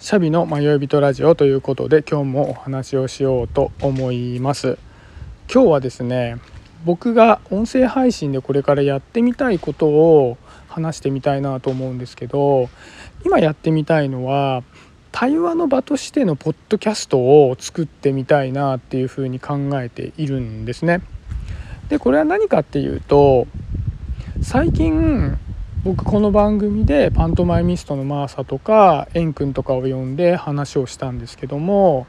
シャビの迷い人ラジオということで今日もお話をしようと思います今日はですね僕が音声配信でこれからやってみたいことを話してみたいなと思うんですけど今やってみたいのは対話の場としてのポッドキャストを作ってみたいなっていうふうに考えているんですね。でこれは何かっていうと最近僕この番組でパントマイミストのマーサとかエン君とかを呼んで話をしたんですけども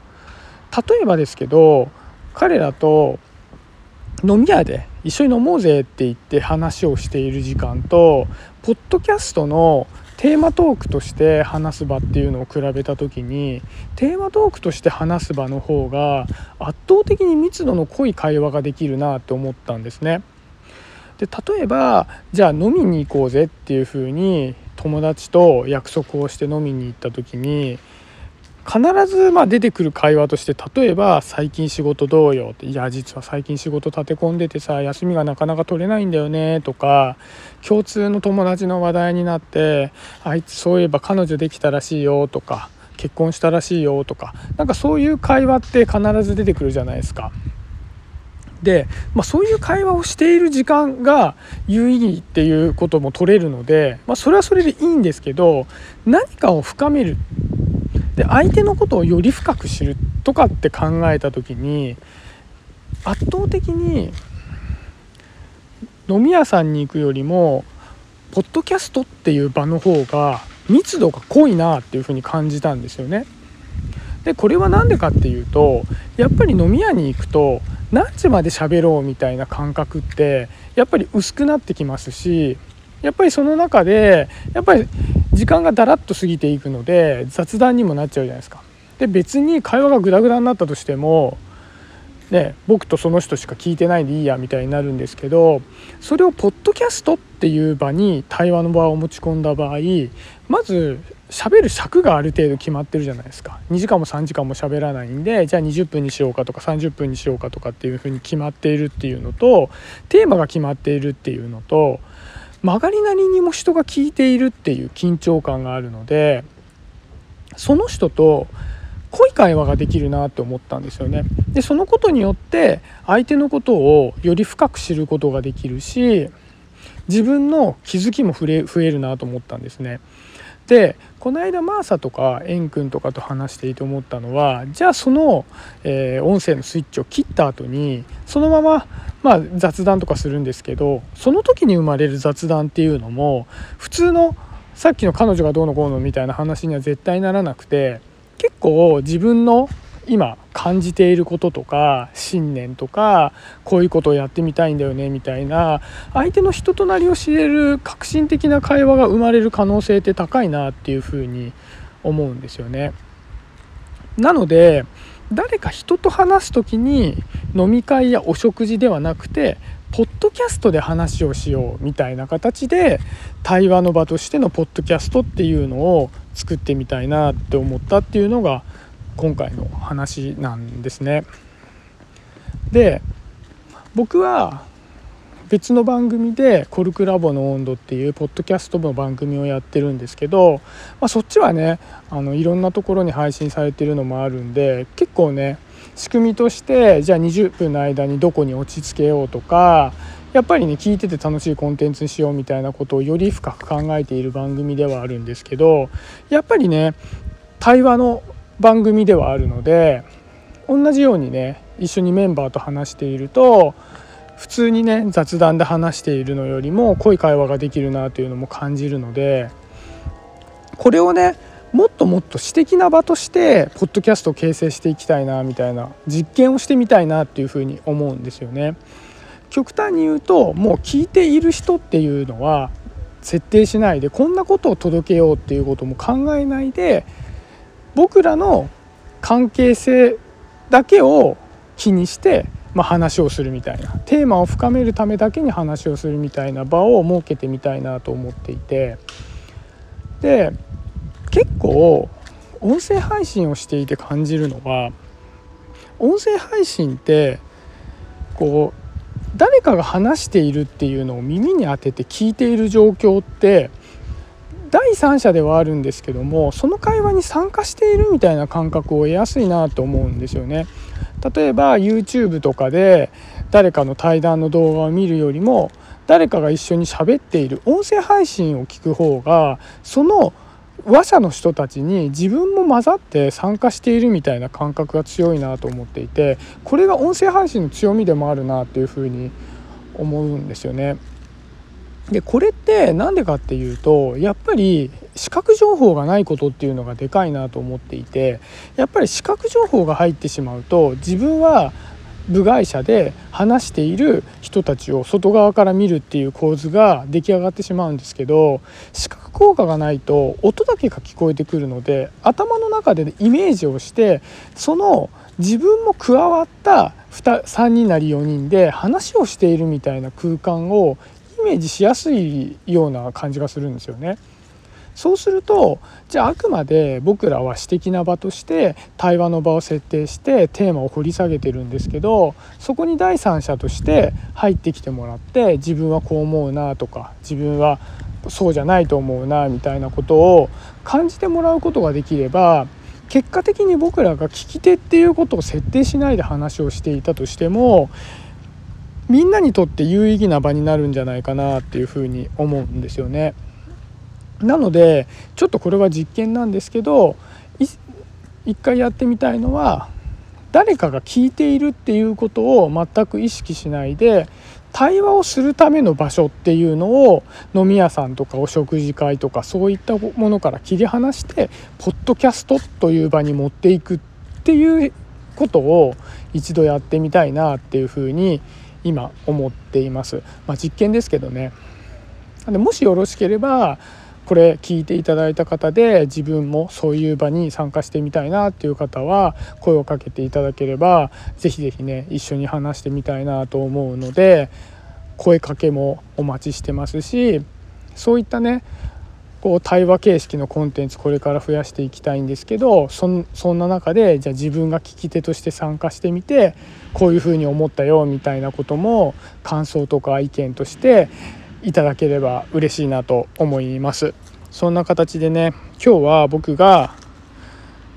例えばですけど彼らと飲み屋で一緒に飲もうぜって言って話をしている時間とポッドキャストのテーマトークとして話す場っていうのを比べた時にテーマトークとして話す場の方が圧倒的に密度の濃い会話ができるなって思ったんですね。で例えばじゃあ飲みに行こうぜっていうふうに友達と約束をして飲みに行った時に必ずま出てくる会話として例えば「最近仕事どうよ」って「いや実は最近仕事立て込んでてさ休みがなかなか取れないんだよね」とか共通の友達の話題になって「あいつそういえば彼女できたらしいよ」とか「結婚したらしいよ」とかなんかそういう会話って必ず出てくるじゃないですか。で、まあ、そういう会話をしている時間が有意義っていうことも取れるので、まあ、それはそれでいいんですけど何かを深めるで相手のことをより深く知るとかって考えた時に圧倒的に飲み屋さんに行くよりもポッドキャストっていう場の方が密度が濃いなっていうふうに感じたんですよね。でこれは何でかっていうとやっぱり飲み屋に行くと何時まで喋ろうみたいな感覚ってやっぱり薄くなってきますしやっぱりその中でやっぱり時間がだらっと過ぎていくので雑談にもなっちゃうじゃないですか。で別に会話がグダグダになったとしてもね、僕とその人しか聞いてないでいいやみたいになるんですけどそれをポッドキャストっていう場に対話の場を持ち込んだ場合まず喋る尺がある程度決まってるじゃないですか2時間も3時間も喋らないんでじゃあ20分にしようかとか30分にしようかとかっていうふうに決まっているっていうのとテーマが決まっているっていうのと曲がりなりにも人が聞いているっていう緊張感があるのでその人と濃い会話ができるなって思ったんですよね。でそのことによって相手のことをより深く知ることができるし自分の気づきも増えるなと思ったんですね。でこの間マーサとかエン君とかと話していて思ったのはじゃあその、えー、音声のスイッチを切った後にそのまま、まあ、雑談とかするんですけどその時に生まれる雑談っていうのも普通のさっきの彼女がどうのこうのみたいな話には絶対ならなくて結構自分の今感じていることとか信念とかこういうことをやってみたいんだよねみたいな相手の人となりを知れる革新的な会話が生まれる可能性って高いなっていうふうに思うんですよね。なので誰か人と話す時に飲み会やお食事ではなくてポッドキャストで話をしようみたいな形で対話の場としてのポッドキャストっていうのを作ってみたいなって思ったっていうのが今回の話なんですね。で僕は別の番組で「コルクラボの温度」っていうポッドキャストの番組をやってるんですけど、まあ、そっちはねあのいろんなところに配信されてるのもあるんで結構ね仕組みとしてじゃあ20分の間にどこに落ち着けようとかやっぱりね聞いてて楽しいコンテンツにしようみたいなことをより深く考えている番組ではあるんですけどやっぱりね対話の番組ではあるので同じようにね一緒にメンバーと話していると普通にね雑談で話しているのよりも濃い会話ができるなというのも感じるのでこれをねもっともっと私的な場としてポッドキャストを形成していきたいなみたいな実験をしてみたいなっていうふうに思うんですよね。極端に言うともう聞いている人っていうのは設定しないでこんなことを届けようっていうことも考えないで僕らの関係性だけを気にして、まあ、話をするみたいな。テーマを深めるためだけに話をするみたいな場を設けてみたいなと思っていて。で結構音声配信をしていて感じるのは音声配信ってこう誰かが話しているっていうのを耳に当てて聞いている状況って第三者ではあるんですけどもその会話に参加しているみたいな感覚を得やすいなと思うんですよね。例えば YouTube とかで誰かの対談の動画を見るよりも誰かが一緒に喋っている音声配信を聞く方がその話者の人たちに自分も混ざって参加しているみたいな感覚が強いなと思っていてこれが音声配信の強みでもあるなっていうふうに思うんですよね。でこれって何でかっていうとやっぱり視覚情報がないことっていうのがでかいなと思っていてやっぱり視覚情報が入ってしまうと自分は部外者で話している人たちを外側から見るっていう構図が出来上がってしまうんですけど視覚効果がないと音だけが聞こえてくるので頭の中でイメージをしてその自分も加わった3人なり4人で話をしているみたいな空間をメージしやすいような感じがするんですよね。そうするとじゃああくまで僕らは私的な場として対話の場を設定してテーマを掘り下げてるんですけどそこに第三者として入ってきてもらって自分はこう思うなとか自分はそうじゃないと思うなみたいなことを感じてもらうことができれば結果的に僕らが聞き手っていうことを設定しないで話をしていたとしてもみんなにとって有意義な場になるんじゃないかなっていうふうに思うんですよね。なのでちょっとこれは実験なんですけど一回やってみたいのは誰かが聞いているっていうことを全く意識しないで対話をするための場所っていうのを飲み屋さんとかお食事会とかそういったものから切り離してポッドキャストという場に持っていくっていうことを一度やってみたいなっていうふうに今思っています。まあ、実験ですけどねでもしよろしければこれ聞いていただいた方で自分もそういう場に参加してみたいなっていう方は声をかけていただければ是非是非ね一緒に話してみたいなと思うので声かけもお待ちしてますしそういったねこう対話形式のコンテンツこれから増やしていきたいんですけどそんな中でじゃあ自分が聞き手として参加してみてこういうふうに思ったよみたいなことも感想とか意見としていただければ嬉しいなと思います。そんな形でね今日は僕が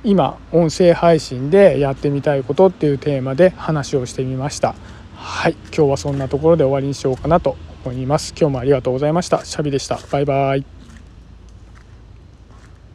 今音声配信でやってみたいことっていうテーマで話をしてみました。はい今日はそんなところで終わりにしようかなと思います。今日もありがとうございました。シャビでした。バイバイ。